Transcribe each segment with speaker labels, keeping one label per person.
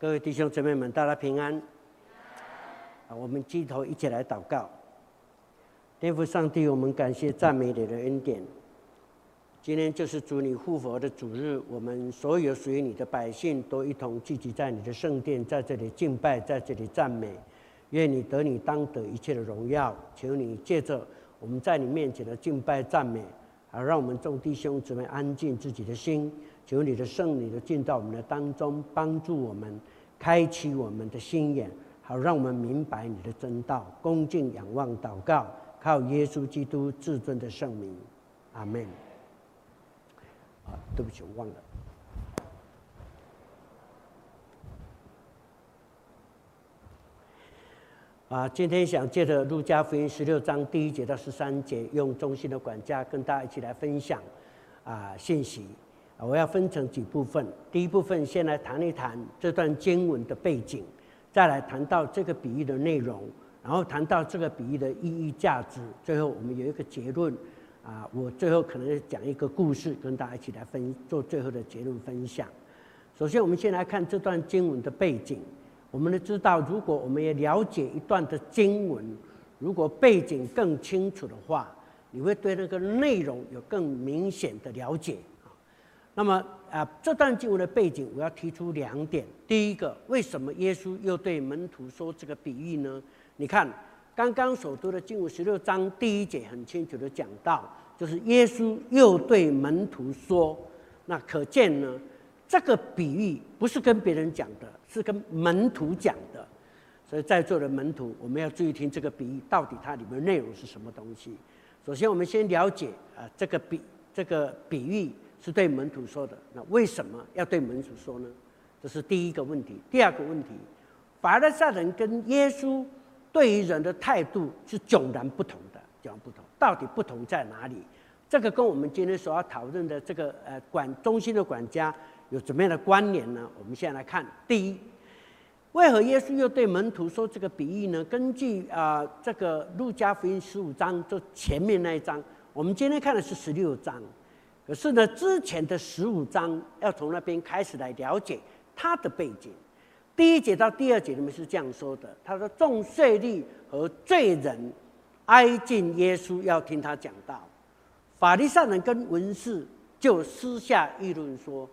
Speaker 1: 各位弟兄姊妹们，大家平安。啊，我们低头一起来祷告。天父上帝，我们感谢赞美你的恩典。今天就是主你复活的主日，我们所有属于你的百姓都一同聚集在你的圣殿，在这里敬拜，在这里赞美。愿你得你当得一切的荣耀。求你借着我们在你面前的敬拜赞美，好让我们众弟兄姊妹安静自己的心。求你的圣灵的进到我们的当中，帮助我们开启我们的心眼，好让我们明白你的真道。恭敬仰望祷告，靠耶稣基督至尊的圣名，阿门。啊，对不起，我忘了。啊，今天想借着路加福音十六章第一节到十三节，用中心的管家跟大家一起来分享啊信息。我要分成几部分。第一部分先来谈一谈这段经文的背景，再来谈到这个比喻的内容，然后谈到这个比喻的意义价值。最后我们有一个结论。啊，我最后可能讲一个故事，跟大家一起来分做最后的结论分享。首先，我们先来看这段经文的背景。我们都知道，如果我们也了解一段的经文，如果背景更清楚的话，你会对那个内容有更明显的了解。那么啊，这段经文的背景，我要提出两点。第一个，为什么耶稣又对门徒说这个比喻呢？你看，刚刚所读的经文十六章第一节很清楚的讲到，就是耶稣又对门徒说，那可见呢，这个比喻不是跟别人讲的，是跟门徒讲的。所以在座的门徒，我们要注意听这个比喻到底它里面内容是什么东西。首先，我们先了解啊，这个比这个比喻。是对门徒说的，那为什么要对门徒说呢？这是第一个问题。第二个问题，法利赛人跟耶稣对于人的态度是迥然不同的，迥然不同。到底不同在哪里？这个跟我们今天所要讨论的这个呃管中心的管家有怎么样的关联呢？我们现在来看，第一，为何耶稣又对门徒说这个比喻呢？根据啊、这个路加福音十五章就前面那一章，我们今天看的是十六章。可是呢，之前的十五章要从那边开始来了解他的背景。第一节到第二节里面是这样说的：他说，众税吏和罪人挨近耶稣，要听他讲道。法利赛人跟文士就私下议论说：“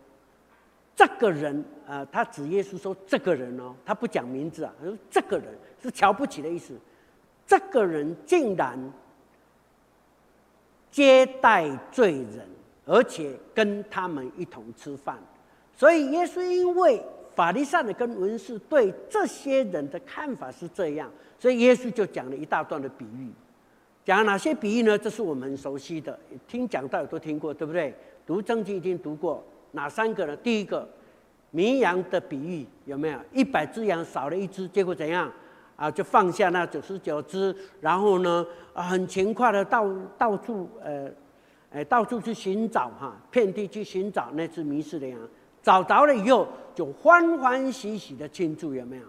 Speaker 1: 这个人啊、他指耶稣说这个人哦，他不讲名字啊，他说这个人是瞧不起的意思。这个人竟然接待罪人。”而且跟他们一同吃饭，所以耶稣因为法律上的跟文士对这些人的看法是这样，所以耶稣就讲了一大段的比喻。讲哪些比喻呢？这是我们熟悉的，听讲道都听过，对不对？读圣经一定读过哪三个呢？第一个，绵羊的比喻有没有？一百只羊少了一只，结果怎样？啊，就放下那九十九只，然后呢，啊，很勤快的到到处呃。哎，到处去寻找哈，遍地去寻找那只迷失的羊，找着了以后就欢欢喜喜的庆祝，有没有？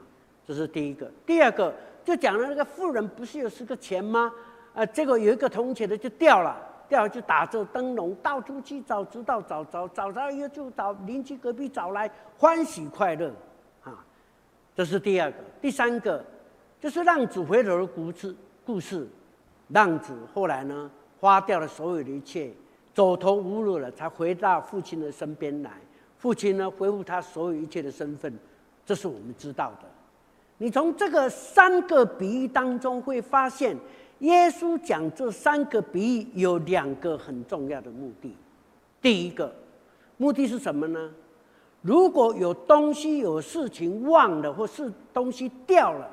Speaker 1: 这是第一个。第二个就讲了那个富人不是有十个钱吗？啊，结果有一个铜钱的就掉了，掉了就打着灯笼到处去找，直到找着，找着以后就找邻居隔壁找来，欢喜快乐，啊，这是第二个。第三个就是浪子回头的故事，故事，浪子后来呢？花掉了所有的一切，走投无路了，才回到父亲的身边来。父亲呢，恢复他所有一切的身份，这是我们知道的。你从这个三个比喻当中会发现，耶稣讲这三个比喻有两个很重要的目的。第一个目的是什么呢？如果有东西、有事情忘了，或是东西掉了，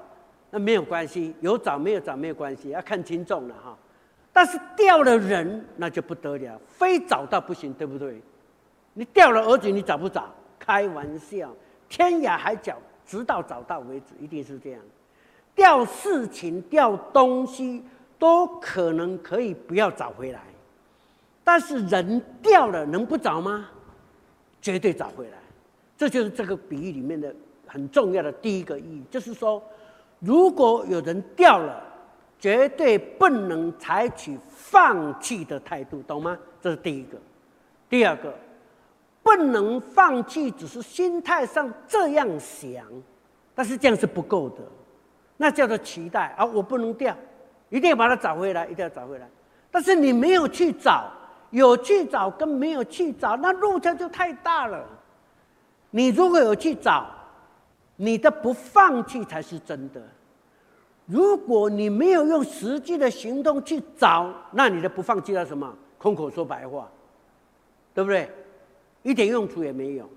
Speaker 1: 那没有关系，有找没有找没有关系，要看轻重了哈。但是掉了人，那就不得了，非找到不行，对不对？你掉了儿子，你找不找？开玩笑，天涯海角，直到找到为止，一定是这样。掉事情、掉东西，都可能可以不要找回来，但是人掉了，能不找吗？绝对找回来。这就是这个比喻里面的很重要的第一个意义，就是说，如果有人掉了。绝对不能采取放弃的态度，懂吗？这是第一个。第二个，不能放弃，只是心态上这样想，但是这样是不够的，那叫做期待啊！我不能掉，一定要把它找回来，一定要找回来。但是你没有去找，有去找跟没有去找，那落差就太大了。你如果有去找，你的不放弃才是真的。如果你没有用实际的行动去找，那你的不放弃叫什么？空口说白话，对不对？一点用处也没有。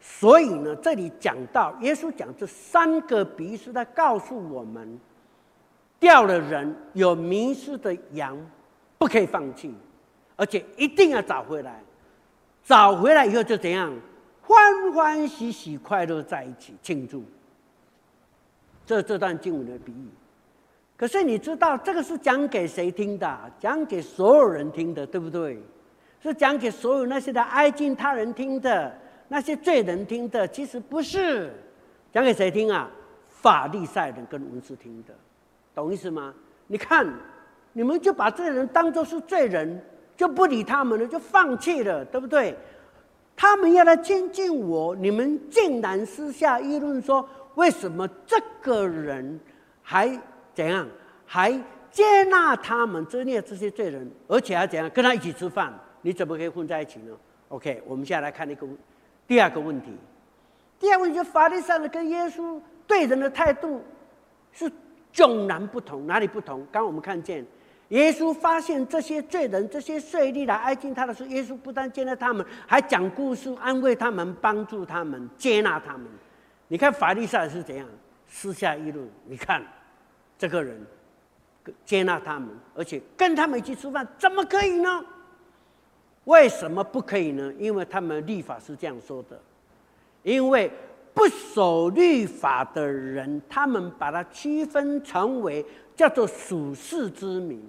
Speaker 1: 所以呢，这里讲到耶稣讲这三个比喻，是在告诉我们，掉了人有迷失的羊。不可以放弃，而且一定要找回来。找回来以后就怎样？欢欢喜喜、快乐在一起庆祝。这这段经文的比喻。可是你知道，这个是讲给谁听的？讲给所有人听的，对不对？是讲给所有那些的挨近他人听的，那些罪人听的。其实不是，讲给谁听啊？法利赛人跟文士听的，懂意思吗？你看。你们就把这些人当作是罪人，就不理他们了，就放弃了，对不对？他们要来亲近我，你们竟然私下议论说，为什么这个人还怎样，还接纳他们这些这些罪人，而且还怎样跟他一起吃饭？你怎么可以混在一起呢？OK，我们现在来看一个第二个问题。第二个问题就法律上的跟耶稣对人的态度是迥然不同，哪里不同？刚刚我们看见。耶稣发现这些罪人、这些税吏来挨近他的时候，耶稣不但接纳他们，还讲故事安慰他们、帮助他们、接纳他们。你看法律上是怎样私下议论？你看这个人接纳他们，而且跟他们一起吃饭，怎么可以呢？为什么不可以呢？因为他们立法是这样说的：因为不守律法的人，他们把它区分成为叫做属世之民。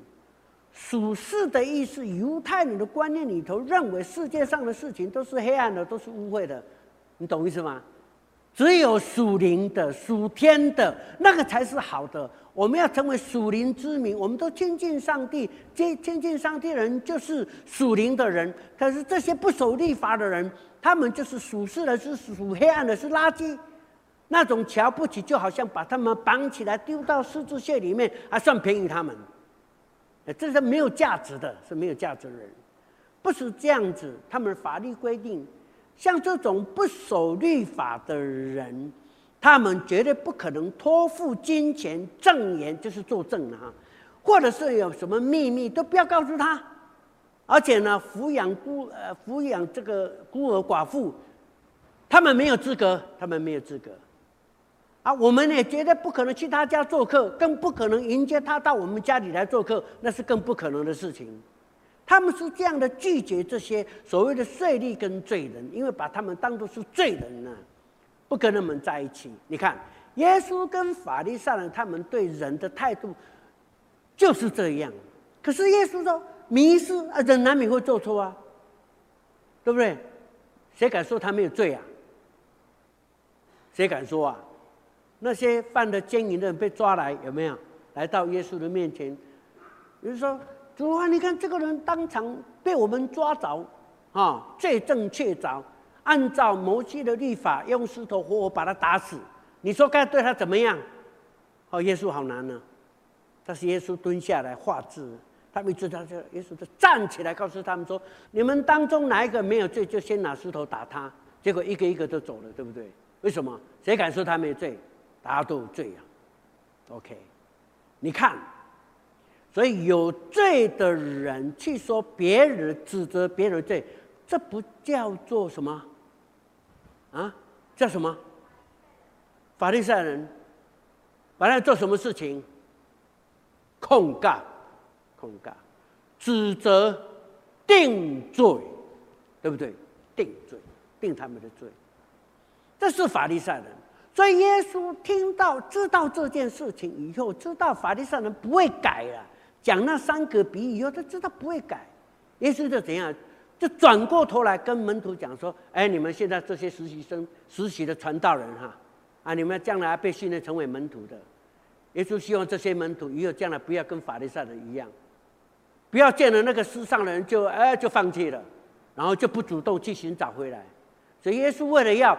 Speaker 1: 属世的意思，犹太人的观念里头认为世界上的事情都是黑暗的，都是污秽的，你懂意思吗？只有属灵的、属天的那个才是好的。我们要成为属灵之民，我们都亲近上帝，亲亲近上帝的人就是属灵的人。可是这些不守律法的人，他们就是属世的，是属黑暗的，是垃圾。那种瞧不起，就好像把他们绑起来丢到狮子穴里面，还算便宜他们。这是没有价值的，是没有价值的人，不是这样子。他们法律规定，像这种不守律法的人，他们绝对不可能托付金钱、证言，就是作证啊，或者是有什么秘密都不要告诉他。而且呢，抚养孤呃抚养这个孤儿寡妇，他们没有资格，他们没有资格。啊，我们也绝对不可能去他家做客，更不可能迎接他到我们家里来做客，那是更不可能的事情。他们是这样的拒绝这些所谓的税吏跟罪人，因为把他们当作是罪人呢，不跟他们在一起。你看，耶稣跟法利赛人他们对人的态度就是这样。可是耶稣说，迷失啊，人难免会做错啊，对不对？谁敢说他没有罪啊？谁敢说啊？那些犯了奸淫的人被抓来，有没有来到耶稣的面前？比如说，主啊，你看这个人当场被我们抓着，啊，罪证确凿，按照摩西的律法，用石头活活把他打死。你说该对他怎么样？哦，耶稣好难呢。但是耶稣蹲下来画字，他们知道这，耶稣就站起来告诉他们说：“你们当中哪一个没有罪，就先拿石头打他。”结果一个一个都走了，对不对？为什么？谁敢说他没罪？大家都有罪啊，OK？你看，所以有罪的人去说别人、指责别人罪，这不叫做什么？啊，叫什么？法律上人，把他做什么事情？控告、控告、指责、定罪，对不对？定罪，定他们的罪，这是法律上人。所以耶稣听到、知道这件事情以后，知道法律上人不会改了。讲那三个比喻以后，他知道不会改。耶稣就怎样？就转过头来跟门徒讲说：“哎，你们现在这些实习生、实习的传道人哈，啊，你们将来被训练成为门徒的。耶稣希望这些门徒以后将来不要跟法利赛人一样，不要见了那个世上的人就哎就放弃了，然后就不主动去寻找回来。所以耶稣为了要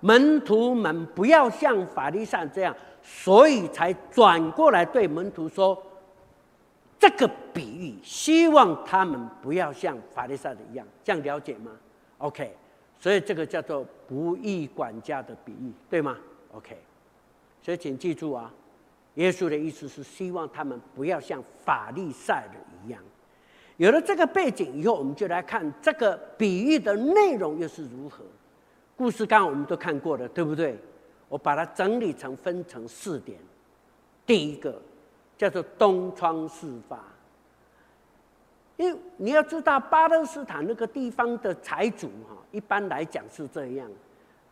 Speaker 1: 门徒们不要像法利赛这样，所以才转过来对门徒说这个比喻，希望他们不要像法利赛的一样。这样了解吗？OK，所以这个叫做不义管家的比喻，对吗？OK，所以请记住啊，耶稣的意思是希望他们不要像法利赛的一样。有了这个背景以后，我们就来看这个比喻的内容又是如何。故事刚刚我们都看过了，对不对？我把它整理成分成四点。第一个叫做东窗事发，因为你要知道巴勒斯坦那个地方的财主哈，一般来讲是这样，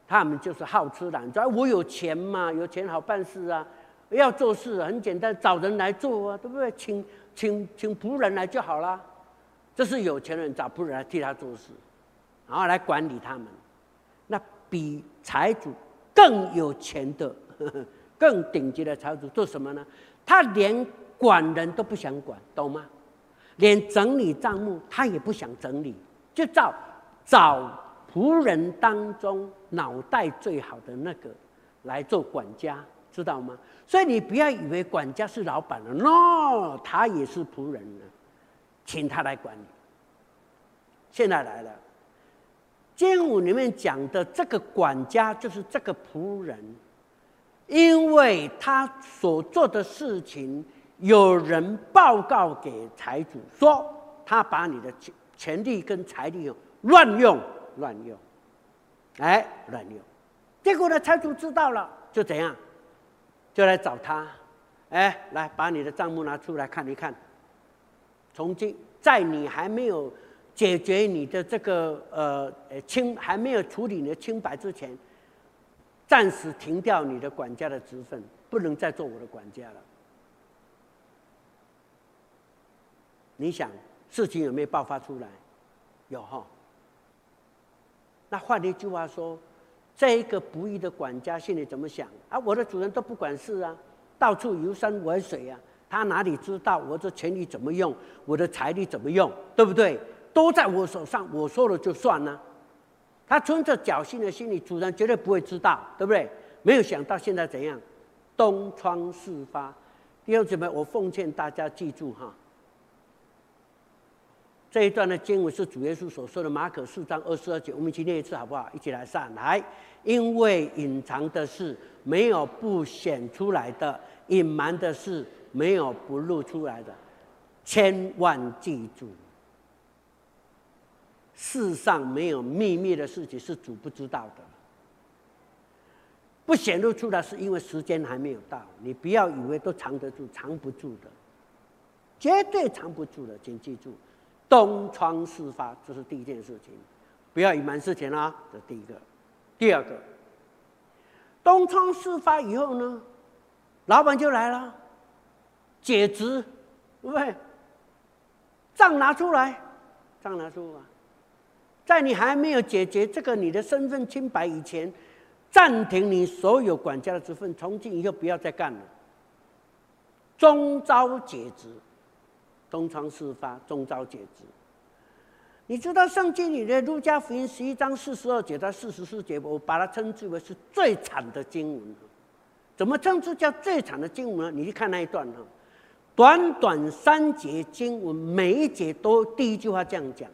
Speaker 1: 他们就是好吃懒做。我有钱嘛，有钱好办事啊，要做事很简单，找人来做啊，对不对？请请请仆人来就好了。这是有钱人找仆人来替他做事，然后来管理他们。那比财主更有钱的、更顶级的财主做什么呢？他连管人都不想管，懂吗？连整理账目他也不想整理，就照找仆人当中脑袋最好的那个来做管家，知道吗？所以你不要以为管家是老板了，no，他也是仆人呢，请他来管理。现在来了。经文里面讲的这个管家就是这个仆人，因为他所做的事情，有人报告给财主说他把你的钱权力跟财力乱用乱用，哎，乱用，结果呢，财主知道了就怎样，就来找他，哎，来把你的账目拿出来看一看，从今在你还没有。解决你的这个呃呃清还没有处理你的清白之前，暂时停掉你的管家的职分，不能再做我的管家了。你想事情有没有爆发出来？有哈。那换一句话说，这一个不义的管家心里怎么想啊？我的主人都不管事啊，到处游山玩水啊，他哪里知道我的权力怎么用，我的财力怎么用，对不对？都在我手上，我说了就算了。他存着侥幸的心理，主人绝对不会知道，对不对？没有想到现在怎样，东窗事发。弟兄姊妹，我奉劝大家记住哈，这一段的经文是主耶稣所说的，马可四章二十二节。我们一起念一次好不好？一起来上来，因为隐藏的事没有不显出来的，隐瞒的事没有不露出来的，千万记住。世上没有秘密的事情是主不知道的，不显露出来是因为时间还没有到。你不要以为都藏得住，藏不住的，绝对藏不住的。请记住，东窗事发，这是第一件事情，不要隐瞒事情啊，这第一个。第二个，东窗事发以后呢，老板就来了，解职，对不对？账拿出来，账拿出来。在你还没有解决这个你的身份清白以前，暂停你所有管家的职分，从今以后不要再干了。终朝解职，东窗事发，终朝解职。你知道圣经里的路加福音十一章四十二节到四十四节，我把它称之为是最惨的经文。怎么称之叫最惨的经文呢？你去看那一段哈，短短三节经文，每一节都第一句话这样讲。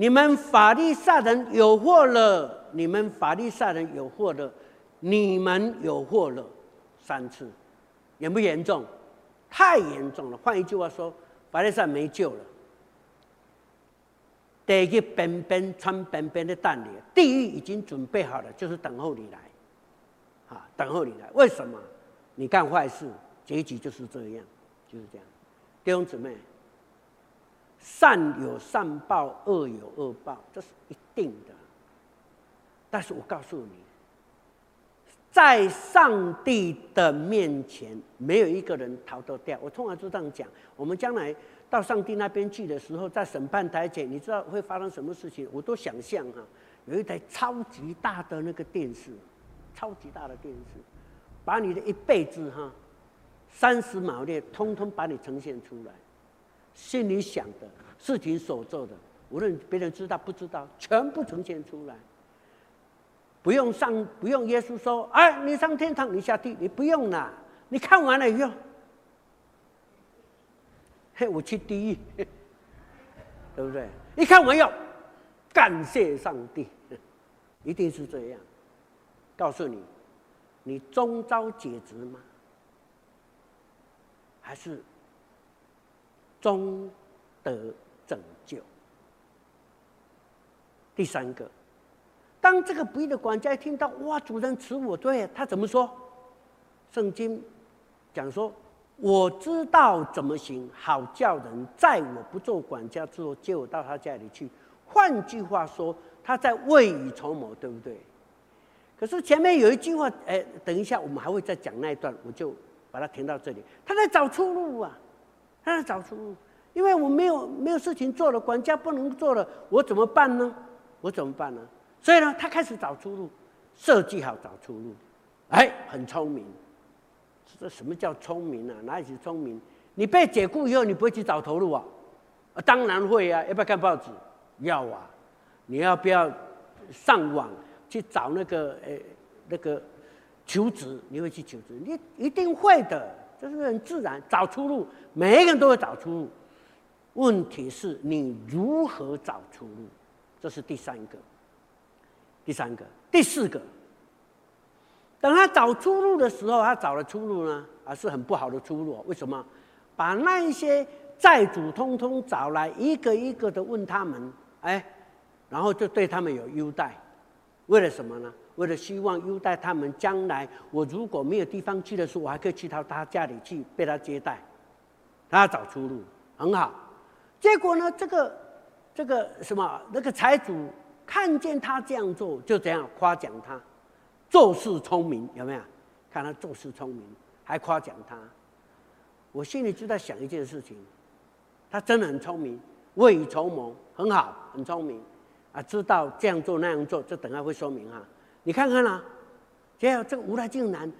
Speaker 1: 你们法利赛人有祸了！你们法利赛人有祸了！你们有祸了！三次，严不严重？太严重了。换一句话说，法利赛没救了。得一边边穿边边的蛋里，地狱已经准备好了，就是等候你来。啊，等候你来。为什么？你干坏事，结局就是这样，就是这样。弟兄姊妹。善有善报，恶有恶报，这是一定的。但是我告诉你，在上帝的面前，没有一个人逃得掉。我通常就这样讲：我们将来到上帝那边去的时候，在审判台前，你知道会发生什么事情？我都想象哈，有一台超级大的那个电视，超级大的电视，把你的一辈子哈，三十秒内通通把你呈现出来。心里想的事情所做的无论别人知道不知道，全部呈现出来。不用上，不用耶稣说，哎，你上天堂，你下地，你不用了。你看完了以后，嘿，我去地狱，对不对？你看完要感谢上帝，一定是这样。告诉你，你终遭解职吗？还是终得拯救？第三个。当这个不义的管家听到哇，主人辞我，对他怎么说？圣经讲说，我知道怎么行，好叫人在我不做管家之后接我到他家里去。换句话说，他在未雨绸缪，对不对？可是前面有一句话，哎，等一下我们还会再讲那一段，我就把它停到这里。他在找出路啊，让他找出路，因为我没有没有事情做了，管家不能做了，我怎么办呢？我怎么办呢？所以呢，他开始找出路，设计好找出路，哎，很聪明。这什么叫聪明啊？哪里是聪明？你被解雇以后，你不会去找头路啊？当然会啊！要不要看报纸？要啊！你要不要上网去找那个呃那个求职？你会去求职？你一定会的，这是很自然。找出路，每一个人都会找出路。问题是你如何找出路？这是第三个。第三个，第四个，等他找出路的时候，他找的出路呢，啊，是很不好的出路。为什么？把那一些债主通通找来，一个一个的问他们，哎，然后就对他们有优待，为了什么呢？为了希望优待他们，将来我如果没有地方去的时候，我还可以去到他家里去被他接待。他找出路，很好。结果呢，这个这个什么那个财主。看见他这样做，就这样夸奖他，做事聪明，有没有？看他做事聪明，还夸奖他。我心里就在想一件事情，他真的很聪明，未雨绸缪，很好，很聪明啊，知道这样做那样做，这等下会说明哈。你看看啊，结果这个无赖竟然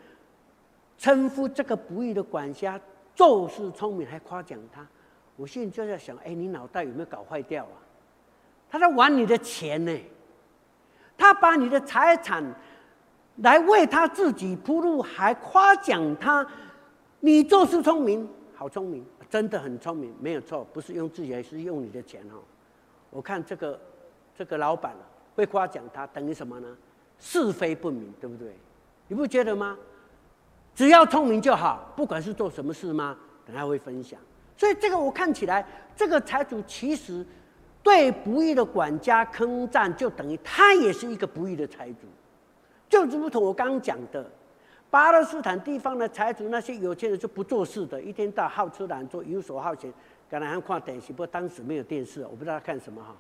Speaker 1: 称呼这个不义的管家做事聪明，还夸奖他。我现在就在想，哎，你脑袋有没有搞坏掉啊？他在玩你的钱呢，他把你的财产来为他自己铺路，还夸奖他，你做事聪明，好聪明，真的很聪明，没有错，不是用自己，是用你的钱哦。我看这个这个老板会夸奖他，等于什么呢？是非不明，对不对？你不觉得吗？只要聪明就好，不管是做什么事吗？等下会分享。所以这个我看起来，这个财主其实。对不义的管家坑赞，就等于他也是一个不义的财主，就如同我刚刚讲的，巴勒斯坦地方的财主，那些有钱人就不做事的，一天到好吃懒做，游手好闲，刚才还看电视，不过当时没有电视，我不知道他看什么哈，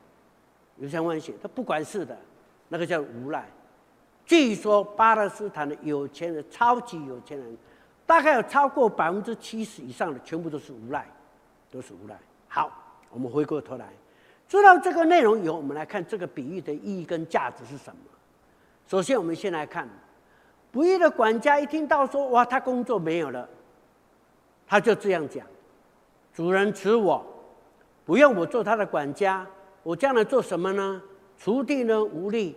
Speaker 1: 有相关性，他不管事的，那个叫无赖。据说巴勒斯坦的有钱人，超级有钱人，大概有超过百分之七十以上的，全部都是无赖，都是无赖。好，我们回过头来。知道这个内容以后，我们来看这个比喻的意义跟价值是什么。首先，我们先来看，不义的管家一听到说：“哇，他工作没有了。”他就这样讲：“主人辞我，不用我做他的管家，我将来做什么呢？锄地呢无力，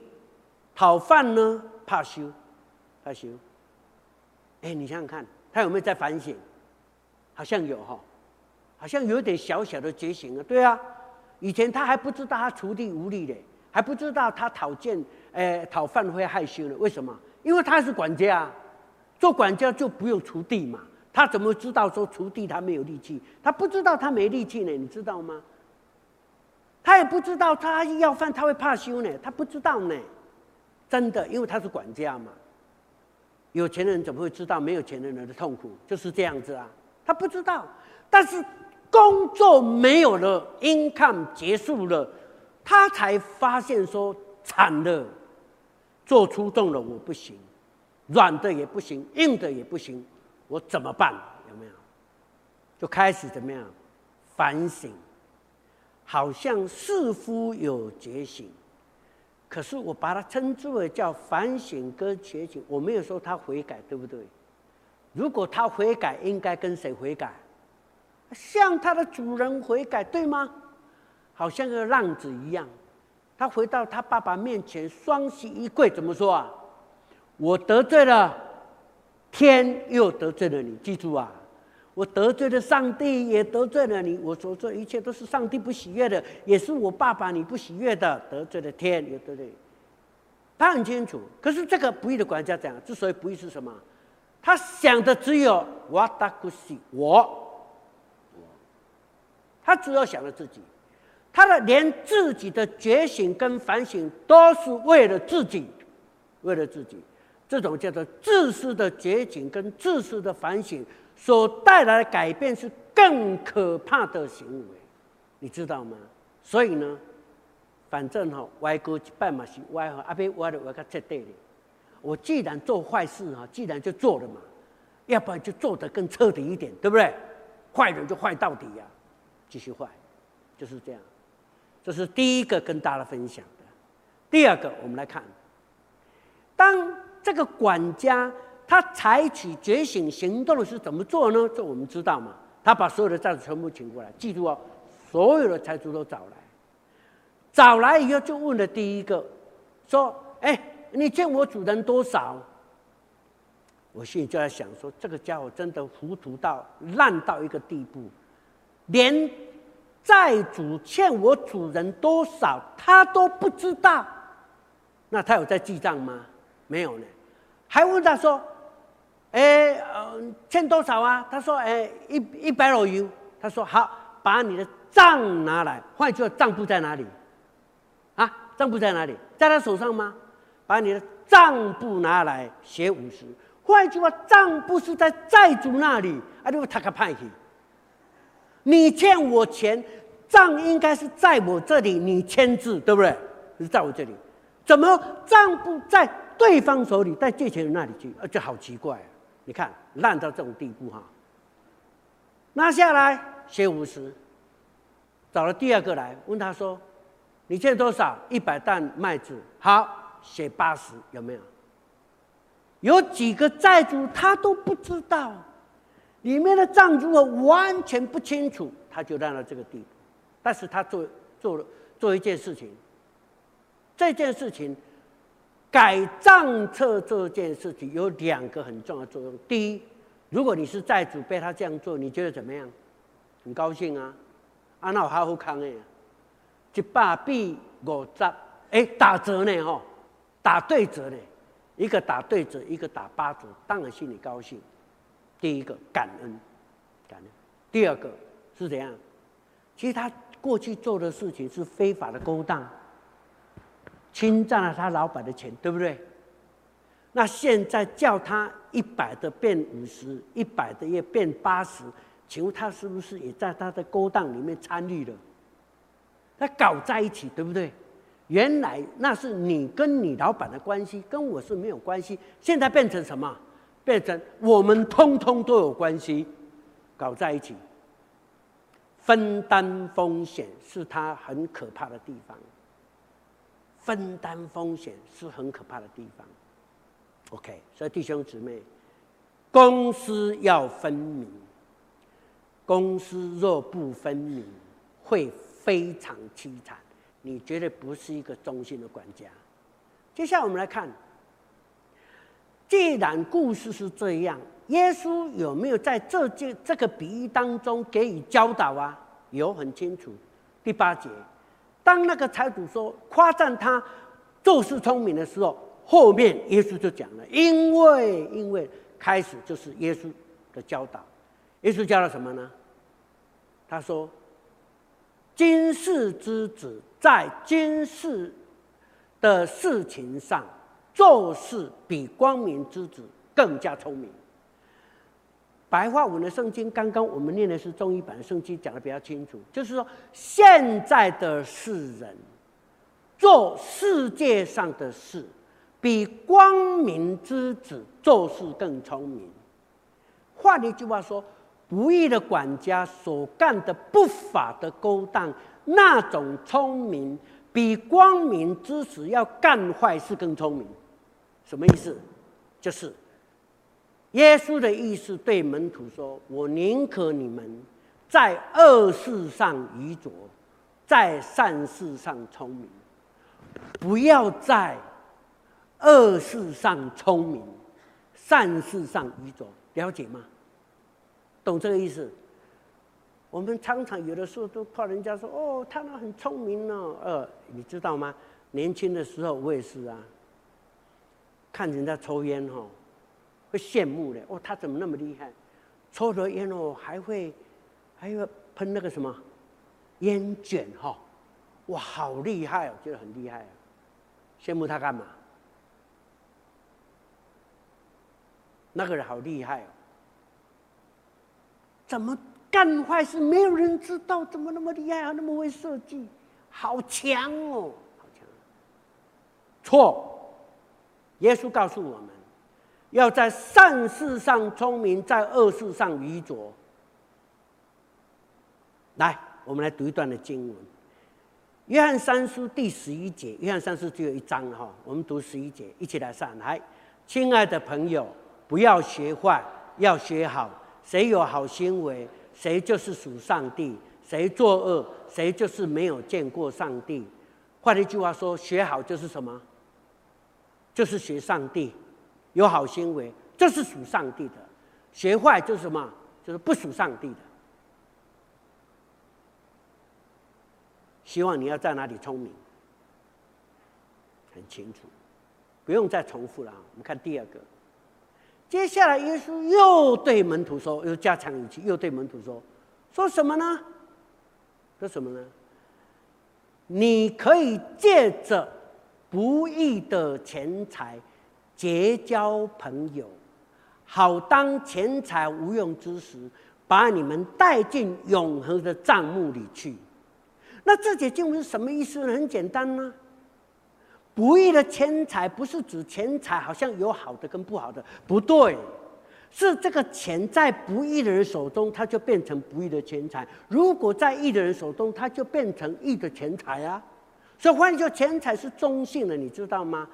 Speaker 1: 讨饭呢怕羞，怕羞。”哎，你想想看，他有没有在反省？好像有哈，好像有点小小的觉醒啊。对啊。以前他还不知道他锄地无力的，还不知道他讨见，哎、呃、讨饭会害羞的。为什么？因为他是管家，做管家就不用锄地嘛。他怎么知道说锄地他没有力气？他不知道他没力气呢，你知道吗？他也不知道他要饭他会怕羞呢，他不知道呢。真的，因为他是管家嘛。有钱人怎么会知道没有钱的人的痛苦？就是这样子啊，他不知道，但是。工作没有了，income 结束了，他才发现说惨了，做出动了我不行，软的也不行，硬的也不行，我怎么办？有没有？就开始怎么样反省，好像似乎有觉醒，可是我把它称之为叫反省跟觉醒，我没有说他悔改，对不对？如果他悔改，应该跟谁悔改？向他的主人悔改，对吗？好像个浪子一样，他回到他爸爸面前，双膝一跪，怎么说啊？我得罪了天，又得罪了你。记住啊，我得罪了上帝，也得罪了你。我所做一切都是上帝不喜悦的，也是我爸爸你不喜悦的。得罪了天，也得罪。他很清楚。可是这个不义的管家讲？之所以不义是什么？他想的只有我达古西，我，他主要想了自己。他的连自己的觉醒跟反省都是为了自己，为了自己，这种叫做自私的觉醒跟自私的反省所带来的改变是更可怕的行为，你知道吗？所以呢，反正哈歪哥一拜嘛是歪哈，阿别歪的歪个彻底的。我既然做坏事哈，既然就做了嘛，要不然就做得更彻底一点，对不对？坏人就坏到底呀，继续坏，就是这样。这是第一个跟大家分享的。第二个，我们来看，当这个管家他采取觉醒行动的是怎么做呢？这我们知道嘛？他把所有的债主全部请过来，记住哦，所有的财主都找来，找来以后就问了第一个，说：“哎，你欠我主人多少？”我心里就在想说，这个家伙真的糊涂到烂到一个地步，连。债主欠我主人多少，他都不知道。那他有在记账吗？没有呢。还问他说：“哎，呃，欠多少啊？”他说：“哎，一一百篓油。”他说：“好，把你的账拿来。”换句话，账簿在哪里？啊，账簿在哪里？在他手上吗？把你的账簿拿来，写五十。换句话，账簿是在债主那里。啊，你他个派去。你欠我钱，账应该是在我这里，你签字对不对？是在我这里，怎么账簿在对方手里，在借钱人那里去？啊，这好奇怪啊！你看烂到这种地步哈。拿下来写五十，找了第二个来问他说：“你欠多少？一百担麦子，好，写八十，有没有？”有几个债主他都不知道。里面的账如果完全不清楚，他就烂到这个地步。但是他做做了做一件事情，这件事情改账册这件事情有两个很重要的作用。第一，如果你是债主被他这样做，你觉得怎么样？很高兴啊！啊，那我好康哎，一百比五十，哎，打折呢哦，打对折呢，一个打对折，一个打八折，当然心里高兴。第一个感恩，感恩；第二个是怎样？其实他过去做的事情是非法的勾当，侵占了他老板的钱，对不对？那现在叫他一百的变五十，一百的也变八十，请问他是不是也在他的勾当里面参与了？他搞在一起，对不对？原来那是你跟你老板的关系，跟我是没有关系。现在变成什么？变成我们通通都有关系，搞在一起，分担风险是他很可怕的地方。分担风险是很可怕的地方。OK，所以弟兄姊妹，公私要分明。公私若不分明，会非常凄惨。你绝对不是一个忠心的管家。接下来我们来看。既然故事是这样，耶稣有没有在这这这个比喻当中给予教导啊？有，很清楚。第八节，当那个财主说夸赞他做事聪明的时候，后面耶稣就讲了，因为因为开始就是耶稣的教导。耶稣教了什么呢？他说：“今世之子在今世的事情上。”做事比光明之子更加聪明。白话文的圣经，刚刚我们念的是中译版的圣经，讲的比较清楚，就是说现在的世人做世界上的事，比光明之子做事更聪明。换一句话说，不义的管家所干的不法的勾当，那种聪明，比光明之子要干坏事更聪明。什么意思？就是耶稣的意思，对门徒说：“我宁可你们在恶事上愚拙，在善事上聪明，不要在恶事上聪明，善事上愚拙，了解吗？懂这个意思？我们常常有的时候都怕人家说：“哦，他那很聪明哦。”呃，你知道吗？年轻的时候我也是啊，看人家抽烟哈、哦，会羡慕的。哦，他怎么那么厉害？抽着烟哦，还会还会喷那个什么烟卷哈、哦？哇，好厉害哦，觉得很厉害啊。羡慕他干嘛？那个人好厉害哦，怎么？干坏事没有人知道，怎么那么厉害啊？那么会设计，好强哦，错，耶稣告诉我们，要在善事上聪明，在恶事上愚拙。来，我们来读一段的经文，《约翰三书》第十一节，《约翰三书》只有一章哈，我们读十一节，一起来上来。亲爱的朋友，不要学坏，要学好。谁有好行为？谁就是属上帝，谁作恶，谁就是没有见过上帝。换一句话说，学好就是什么？就是学上帝，有好行为，这是属上帝的；学坏就是什么？就是不属上帝的。希望你要在哪里聪明，很清楚，不用再重复了。我们看第二个。接下来，耶稣又对门徒说：“又加强语气，又对门徒说，说什么呢？说什么呢？你可以借着不义的钱财结交朋友，好当钱财无用之时，把你们带进永恒的帐目里去。那这节经文是什么意思呢？很简单呢。”不义的钱财不是指钱财好像有好的跟不好的，不对，是这个钱在不义的人手中，它就变成不义的钱财；如果在义的人手中，它就变成义的钱财啊。所以换句话说，钱财是中性的，你知道吗？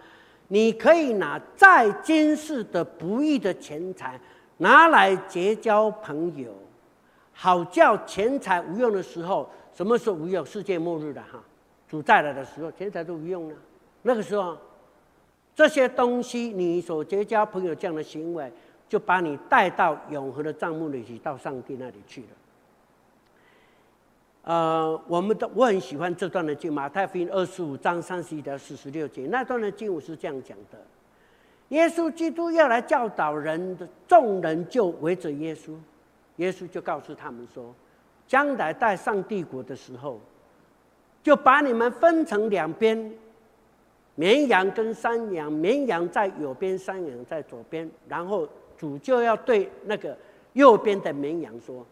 Speaker 1: 你可以拿在今世的不义的钱财拿来结交朋友，好叫钱财无用的时候，什么时候无用？世界末日的哈，主再来的时候，钱财都无用了。那个时候，这些东西，你所结交朋友这样的行为，就把你带到永恒的帐目里去，到上帝那里去了。呃，我们的我很喜欢这段的经，马太福音二十五章三十一到四十六节，那段的经文是这样讲的：耶稣基督要来教导人的，众人就围着耶稣，耶稣就告诉他们说，将来在上帝国的时候，就把你们分成两边。绵羊跟山羊，绵羊在右边，山羊在左边。然后主就要对那个右边的绵羊说：“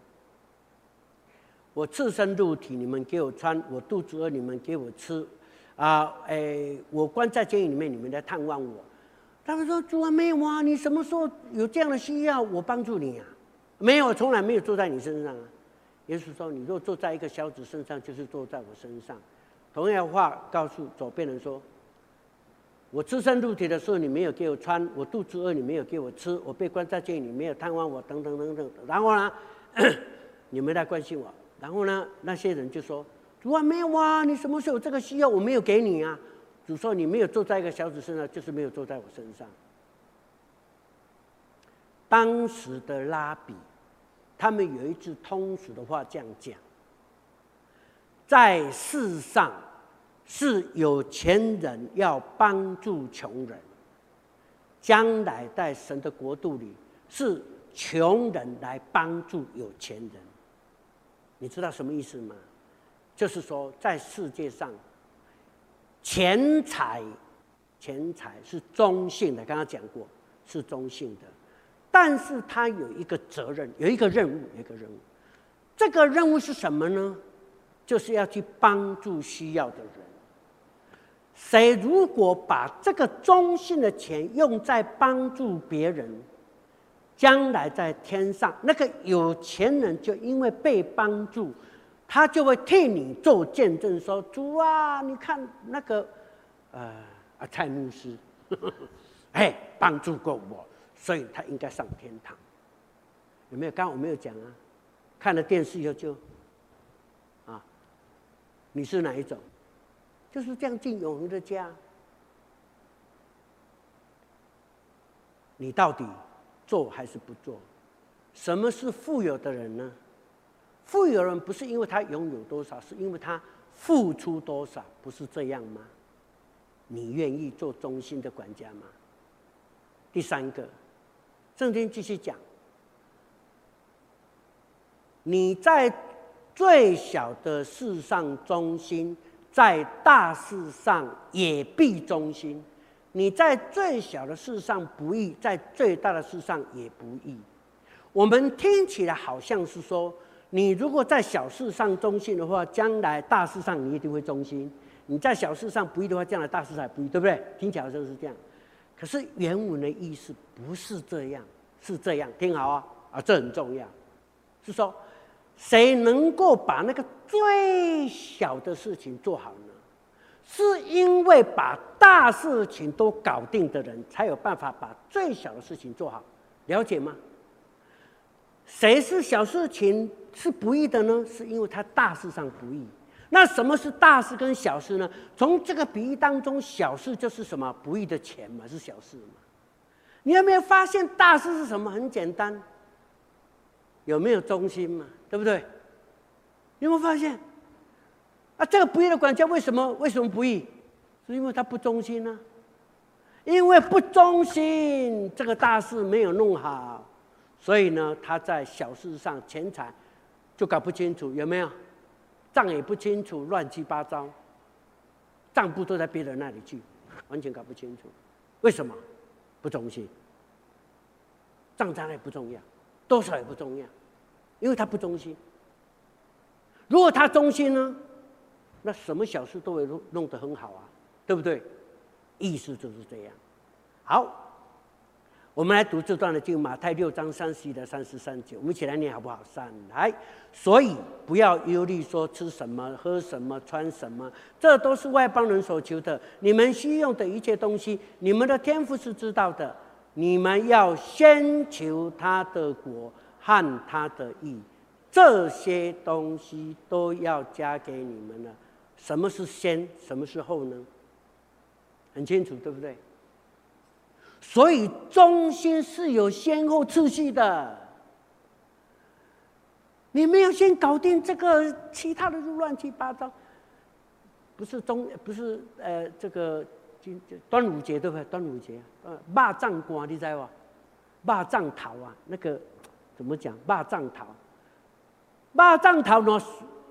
Speaker 1: 我赤身露体，你们给我穿；我肚子饿，你们给我吃。啊，哎，我关在监狱里面，你们来探望我。”他们说：“主啊，没有啊，你什么时候有这样的需要，我帮助你啊？没有，从来没有坐在你身上啊。”耶稣说：“你若坐在一个小子身上，就是坐在我身上。”同样的话告诉左边人说。我赤身露体的时候，你没有给我穿；我肚子饿，你没有给我吃；我被关在监狱里，你没有探望我，等等等等。然后呢，你们来关心我。然后呢，那些人就说：“主啊，没有啊，你什么时候这个需要？我没有给你啊。”主说：“你没有坐在一个小子身上，就是没有坐在我身上。”当时的拉比，他们有一句通俗的话这样讲：“在世上。”是有钱人要帮助穷人，将来在神的国度里，是穷人来帮助有钱人。你知道什么意思吗？就是说，在世界上，钱财，钱财是中性的，刚刚讲过是中性的，但是他有一个责任，有一个任务，有一个任务。这个任务是什么呢？就是要去帮助需要的人。谁如果把这个中性的钱用在帮助别人，将来在天上，那个有钱人就因为被帮助，他就会替你做见证，说：“主啊，你看那个，呃，啊蔡牧师，呵呵哎，帮助过我，所以他应该上天堂。”有没有？刚刚我没有讲啊，看了电视以后就，啊，你是哪一种？就是这样进永恒的家。你到底做还是不做？什么是富有的人呢？富有人不是因为他拥有多少，是因为他付出多少，不是这样吗？你愿意做中心的管家吗？第三个，正经继续讲，你在最小的事上忠心，在大事上也必忠心。你在最小的事上不义，在最大的事上也不义。我们听起来好像是说，你如果在小事上忠心的话，将来大事上你一定会忠心；你在小事上不义的话，将来大事上不义，对不对？听起来好像是这样。可是原文的意思不是这样，是这样。听好啊，啊，这很重要。是说，谁能够把那个最小的事情做好呢？是因为把大事情都搞定的人，才有办法把最小的事情做好，了解吗？谁是小事情是不义的呢？是因为他大事上不义。那什么是大事跟小事呢？从这个比喻当中，小事就是什么？不义的钱嘛，是小事嘛。你有没有发现大事是什么？很简单，有没有忠心嘛？对不对？有没有发现？啊，这个不义的管家为什么为什么不义？是因为他不忠心呢、因为不忠心，这个大事没有弄好，所以呢，他在小事上钱财就搞不清楚，有没有？账也不清楚，乱七八糟，账簿都在别人那里去，完全搞不清楚。为什么？不忠心。账单也不重要，多少也不重要，因为他不忠心。如果他忠心呢？那什么小事都会弄弄得很好啊，对不对？意思就是这样。好，我们来读这段的经，马太六章三十一到三十三节，我们一起来念好不好？三来，所以不要忧虑，说吃什么、喝什么、穿什么，这都是外邦人所求的。你们需用的一切东西，你们的天赋是知道的。你们要先求他的国和他的义，这些东西都要加给你们了。什么是先？什么是后呢？很清楚，对不对？所以中心是有先后次序的。你没有先搞定这个，其他的就乱七八糟。不是中，不是呃，这个今端午节对不对？端午节，呃，肉粽干你知道吧？肉粽头啊，那个怎么讲？肉粽头，肉粽头若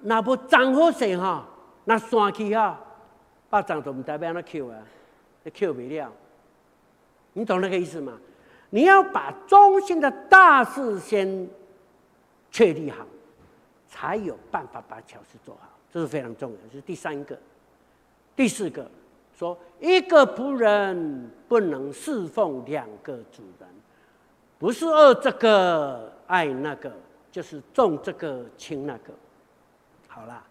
Speaker 1: 若不长好势哈。那算去哈，巴掌都唔代表那 Q 啊，那 Q 不了。你懂那个意思吗？你要把中心的大事先确立好，才有办法把小事做好，这是非常重要。这是第三个，第四个说，一个仆人不能侍奉两个主人，不是恶这个爱那个，就是重这个轻那个。好了。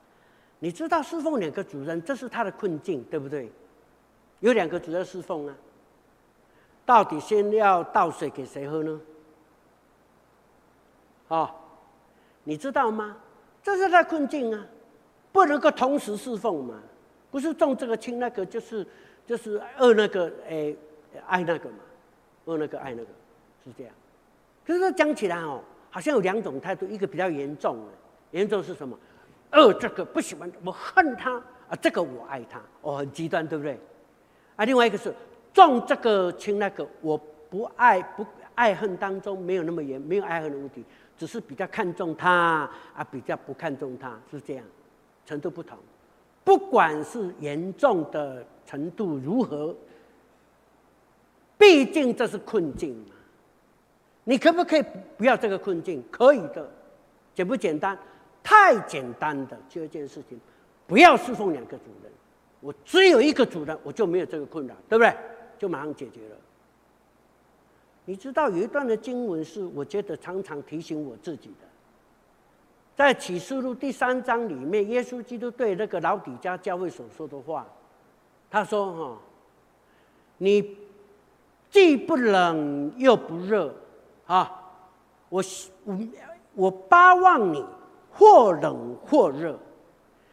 Speaker 1: 你知道侍奉两个主人，这是他的困境，对不对？有两个主人侍奉啊，到底先要倒水给谁喝呢？哦，你知道吗？这是他困境啊，不能够同时侍奉嘛，不是重这个轻那个，就是就是恶那个，哎，爱那个嘛，恶那个爱那个，是这样。可是讲起来哦，好像有两种态度，一个比较严重的，严重是什么？哦，这个不喜欢，我恨他啊！这个我爱他，哦，很极端，对不对？啊，另外一个是重这个轻那个，我不爱不爱恨当中没有那么严，没有爱恨的问题，只是比较看重他啊，比较不看重他，是这样，程度不同。不管是严重的程度如何，毕竟这是困境嘛。你可不可以不要这个困境？可以的，简不简单？太简单的就一件事情，不要侍奉两个主人，我只有一个主人，我就没有这个困扰，对不对？就马上解决了。你知道有一段的经文是，我觉得常常提醒我自己的，在启示录第三章里面，耶稣基督对那个老底嘉教会所说的话，他说：“哈，你既不冷又不热，啊，我我我巴望你。”或冷或热，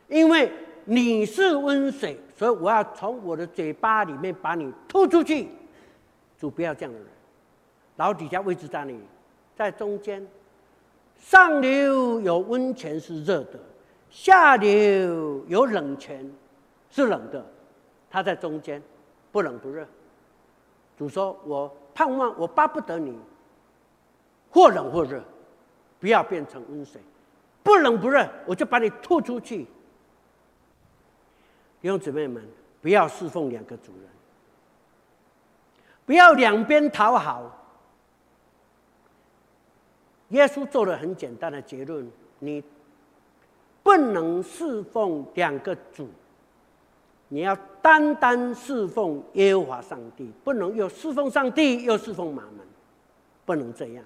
Speaker 1: 因为你是温水，所以我要从我的嘴巴里面把你吐出去。主不要这样的人。然后底下位置在哪里？在中间。上流有温泉是热的，下流有冷泉是冷的，它在中间，不冷不热。主说：“我盼望，我巴不得你，或冷或热，不要变成温水，不冷不热，我就把你吐出去。”弟兄姊妹们，不要侍奉两个主人，不要两边讨好。耶稣做了很简单的结论：你不能侍奉两个主，你要单单侍奉耶和华上帝，不能又侍奉上帝又侍奉马门，不能这样。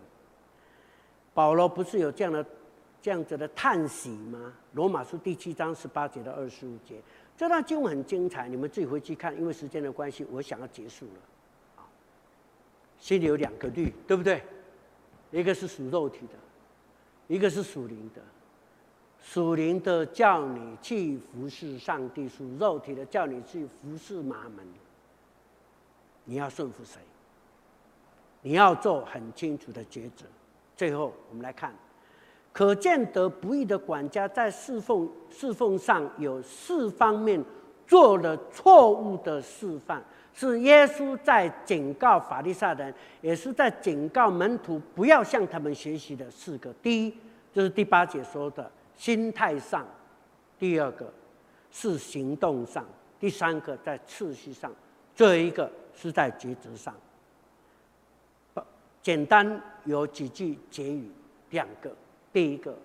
Speaker 1: 保罗不是有这样的这样子的叹息吗？罗马书第七章十八节到二十五节，这段经文很精彩，你们自己回去看。因为时间的关系，我想要结束了。啊心里有两个律，对不对？一个是属肉体的，一个是属灵的。属灵的叫你去服侍上帝，属肉体的叫你去服侍玛门。你要顺服谁？你要做很清楚的抉择。最后，我们来看，可见得不义的管家在侍奉侍奉上有四方面做了错误的示范。是耶稣在警告法利赛人，也是在警告门徒不要向他们学习的四个。第一，就是第八节说的心态上；第二个是行动上；第三个在次序上；最后一个是在抉择上。简单有几句结语，两个。第一个，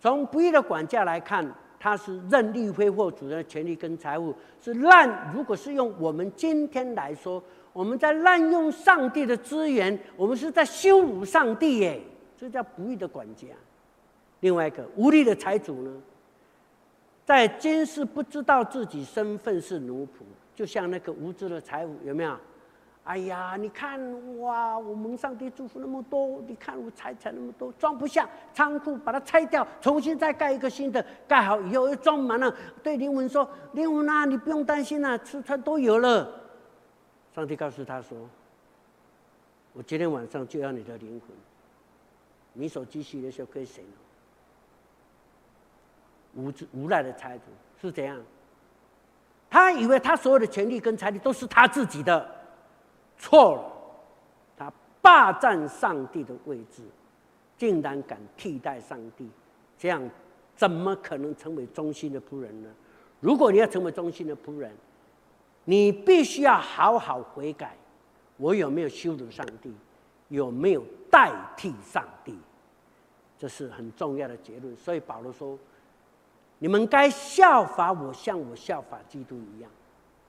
Speaker 1: 从不义的管家来看。他是任意挥霍主人的权利跟财物，是滥。如果是用我们今天来说，我们在滥用上帝的资源，我们是在羞辱上帝耶，这叫不义的管家。另外一个无力的财主呢，在今世不知道自己身份是奴仆，就像那个无知的财主，有没有？哎呀，你看哇，我蒙上帝祝福那么多，你看我财产那么多，装不下仓库，把它拆掉，重新再盖一个新的，盖好以后又装满了。对灵魂说：“灵魂啊，你不用担心了，吃穿都有了。”上帝告诉他说：“我今天晚上就要你的灵魂，你所积蓄的时候可以谁呢？无知无赖的财主是怎样？他以为他所有的权利跟财力都是他自己的。”错了，他霸占上帝的位置，竟然敢替代上帝，这样怎么可能成为忠心的仆人呢？如果你要成为忠心的仆人，你必须要好好悔改。我有没有羞辱上帝？有没有代替上帝？这是很重要的结论。所以保罗说：“你们该效法我，像我效法基督一样，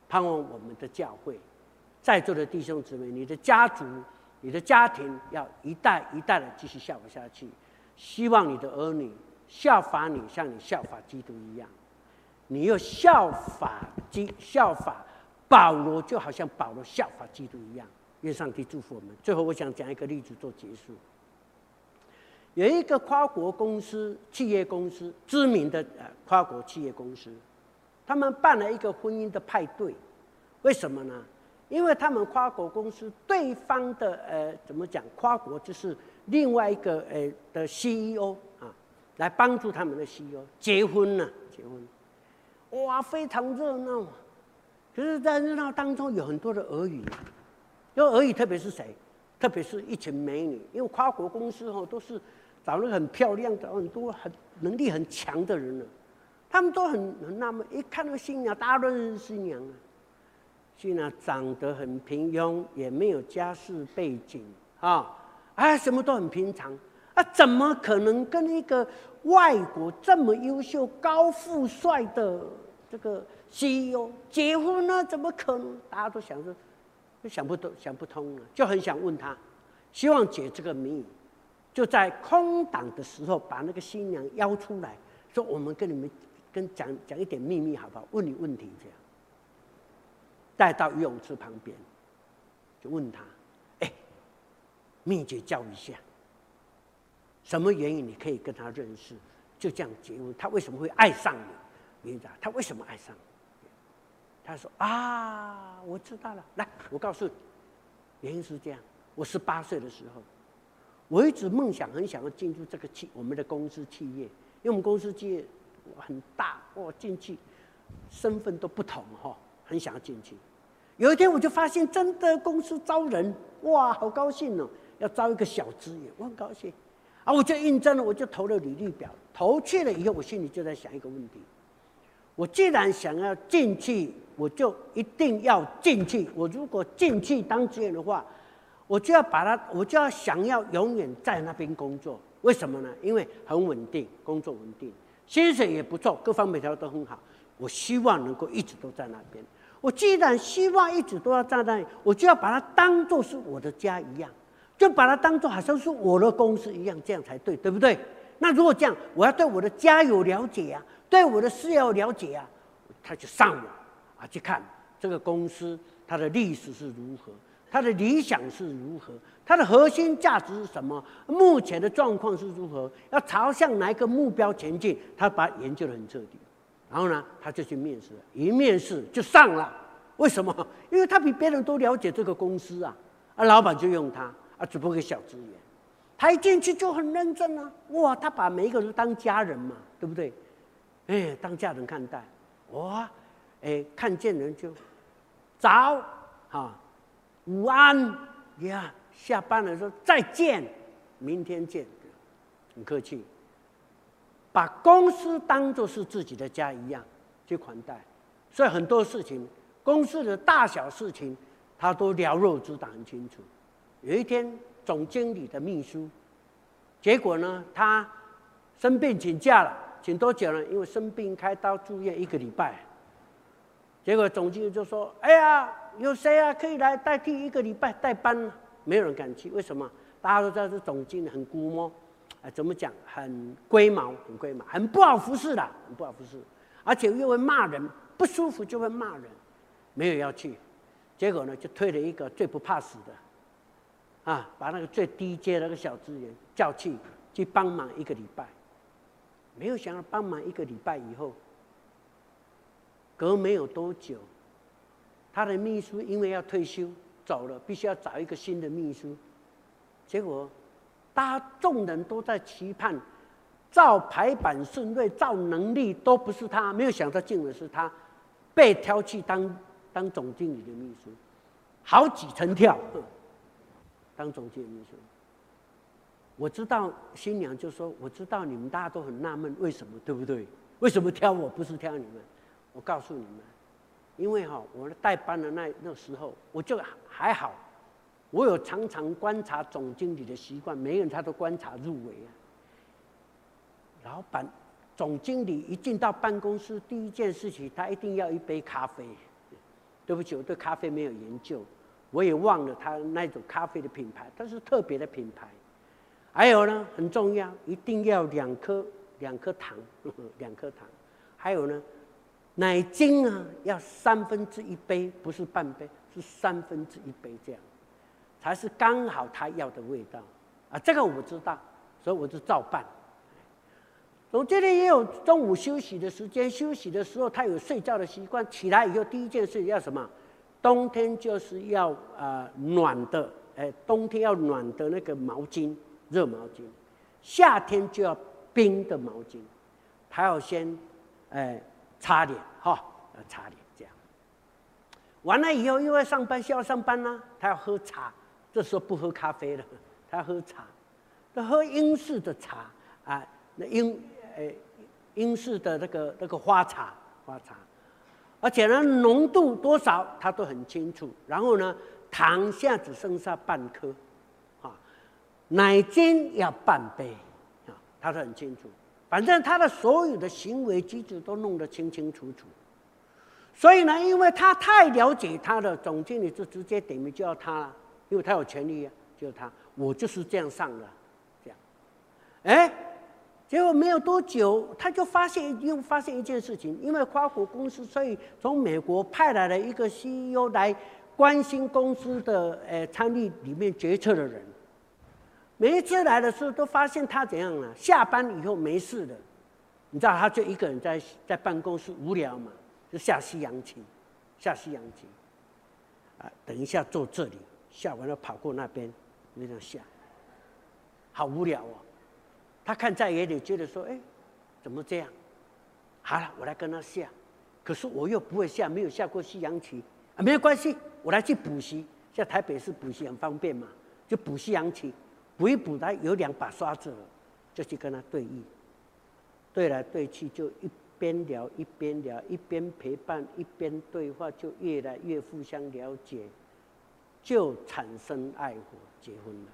Speaker 1: 盼望我们的教会。”在座的弟兄姊妹，你的家族、你的家庭要一代一代的继续效法下去。希望你的儿女效法你，像你效法基督一样。你又效法基效法保罗，就好像保罗效法基督一样。愿上帝祝福我们。最后，我想讲一个例子做结束。有一个跨国公司、企业公司，知名的呃跨国企业公司，他们办了一个婚姻的派对，为什么呢？因为他们跨国公司对方的呃怎么讲？跨国就是另外一个呃的 CEO 啊，来帮助他们的 CEO 结婚了，结婚，哇，非常热闹。可是，在热闹当中有很多的俄语，因为俄语特别是谁？特别是一群美女，因为跨国公司哦都是长得很漂亮的，很多很能力很强的人了，他们都很很纳闷，一看那个新娘，大家都认识新娘啊。新娘长得很平庸，也没有家世背景啊，啊，什么都很平常啊，怎么可能跟一个外国这么优秀、高富帅的这个 CEO 结婚呢？怎么可能？大家都想着，就想不通，想不通了，就很想问他，希望解这个谜。就在空档的时候，把那个新娘邀出来，说：“我们跟你们跟讲讲一点秘密，好不好？问你问题，这样。”带到游泳池旁边，就问他：“哎，秘诀教一下，什么原因你可以跟他认识？就这样结婚？他为什么会爱上你？原因，他为什么爱上你？他说啊，我知道了。来，我告诉你，原因是这样。我十八岁的时候，我一直梦想，很想要进入这个企我们的公司企业，因为我们公司企业很大，我，进去身份都不同哈，很想要进去。有一天我就发现，真的公司招人，哇，好高兴哦，要招一个小职员，我很高兴。啊，我就应征了，我就投了履历表，投去了以后，我心里就在想一个问题。我既然想要进去，我就一定要进去。我如果进去当职员的话，我就要把它，我就要想要永远在那边工作。为什么呢？因为很稳定，工作稳定，薪水也不错，各方面条件都很好。我希望能够一直都在那边。我既然希望一直都要在那里，我就要把它当做是我的家一样，就把它当做好像是我的公司一样，这样才对，对不对？那如果这样，我要对我的家有了解啊。对我的事业有了解啊，他就上网啊去看这个公司它的历史是如何，它的理想是如何，它的核心价值是什么，目前的状况是如何，要朝向哪一个目标前进，他把它研究的很彻底。然后呢，他就去面试，一面试就上了。为什么？因为他比别人都了解这个公司啊，啊，老板就用他啊，只不过个小职员，他一进去就很认真啊，哇，他把每一个人当家人嘛，对不对？哎，当家人看待，哇，哎，看见人就早，哈，午安呀，下班了说再见，明天见，很客气，把公司当作是自己的家一样去款待，所以很多事情，公司的大小事情，他都了若指掌很清楚。有一天，总经理的秘书，结果呢，他生病请假了。请多久了？因为生病开刀住院一个礼拜，结果总经理就说：“哎呀，有谁啊可以来代替一个礼拜代班？”没有人敢去，为什么？大家都知道这总经理很龟毛，哎，怎么讲？很龟毛，很龟毛，很不好服侍的，很不好服侍，而且又会骂人，不舒服就会骂人，没有要去。结果呢，就推了一个最不怕死的，啊，把那个最低阶那个小职员叫去去帮忙一个礼拜。没有想到帮忙一个礼拜以后，隔没有多久，他的秘书因为要退休走了，必须要找一个新的秘书。结果，大家众人都在期盼，照排版顺位、照能力都不是他，没有想到竟然是他被挑去当当总经理的秘书，好几层跳，当总经理秘书。我知道新娘就说：“我知道你们大家都很纳闷，为什么对不对？为什么挑我不是挑你们？我告诉你们，因为哈，我代班的那那时候，我就还好，我有常常观察总经理的习惯，每个人他都观察入微啊。老板、总经理一进到办公室，第一件事情他一定要一杯咖啡。对不起，我对咖啡没有研究，我也忘了他那种咖啡的品牌，它是特别的品牌。”还有呢，很重要，一定要两颗两颗糖，两颗糖。还有呢，奶精啊，要三分之一杯，不是半杯，是三分之一杯这样，才是刚好他要的味道。啊，这个我知道，所以我就照办。总经理也有中午休息的时间，休息的时候他有睡觉的习惯，起来以后第一件事要什么？冬天就是要啊、呃、暖的，哎，冬天要暖的那个毛巾。热毛巾，夏天就要冰的毛巾，他要先，哎，擦脸哈，要擦脸这样。完了以后，因为上班需要上班呢，他要喝茶，这时候不喝咖啡了，他喝茶，他喝英式的茶啊，那英，哎，英式的那个那个花茶，花茶，而且呢，浓度多少他都很清楚。然后呢，糖现在只剩下半颗。啊奶精要半杯，啊，他都很清楚。反正他的所有的行为举止都弄得清清楚楚。所以呢，因为他太了解他的总经理，就直接点名叫他了，因为他有权利啊，就是他。我就是这样上的，这样。哎，结果没有多久，他就发现又发现一件事情，因为跨国公司，所以从美国派来了一个 CEO 来关心公司的呃参与里面决策的人。每一次来的时候，都发现他怎样了？下班以后没事的，你知道，他就一个人在在办公室无聊嘛，就下西洋棋，下西洋棋。啊，等一下坐这里，下完了跑过那边，那样下。好无聊哦，他看在眼里，觉得说：“哎，怎么这样？”好了，我来跟他下。可是我又不会下，没有下过西洋棋啊，没有关系，我来去补习。像台北市补习很方便嘛，就补西洋棋，补一补，他有两把刷子了，就去跟他对弈。对来对去，就一边聊一边聊，一边陪伴一边对话，就越来越互相了解，就产生爱火，结婚了。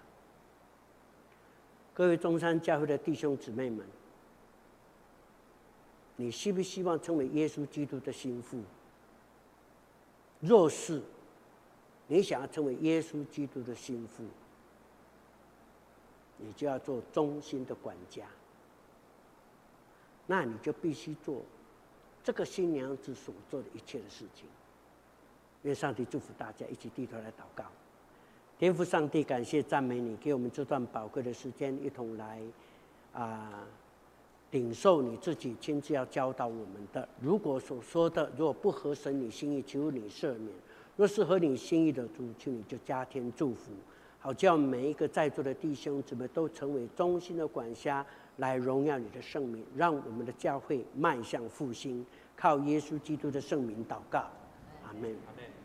Speaker 1: 各位中山教会的弟兄姊妹们，你希不希望成为耶稣基督的心腹？若是你想要成为耶稣基督的心腹，你就要做忠心的管家。那你就必须做这个新娘子所做的一切的事情。愿上帝祝福大家，一起低头来祷告。天父上帝，感谢赞美你，给我们这段宝贵的时间，一同来啊领受你自己亲自要教导我们的。如果所说的如果不合神你心意，求你赦免；若是合你心意的主，求你就加添祝福，好叫每一个在座的弟兄姊妹都成为忠心的管家。来荣耀你的圣名，让我们的教会迈向复兴，靠耶稣基督的圣名祷告，阿门。阿门。